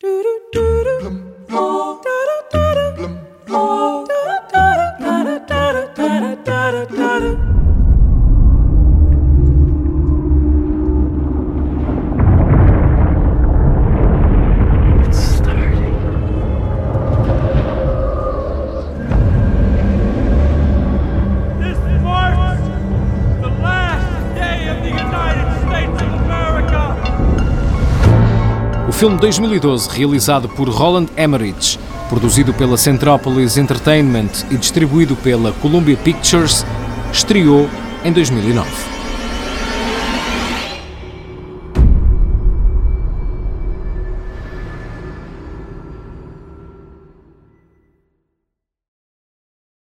Do do do do. Filme 2012 realizado por Roland Emmerich, produzido pela Centropolis Entertainment e distribuído pela Columbia Pictures, estreou em 2009.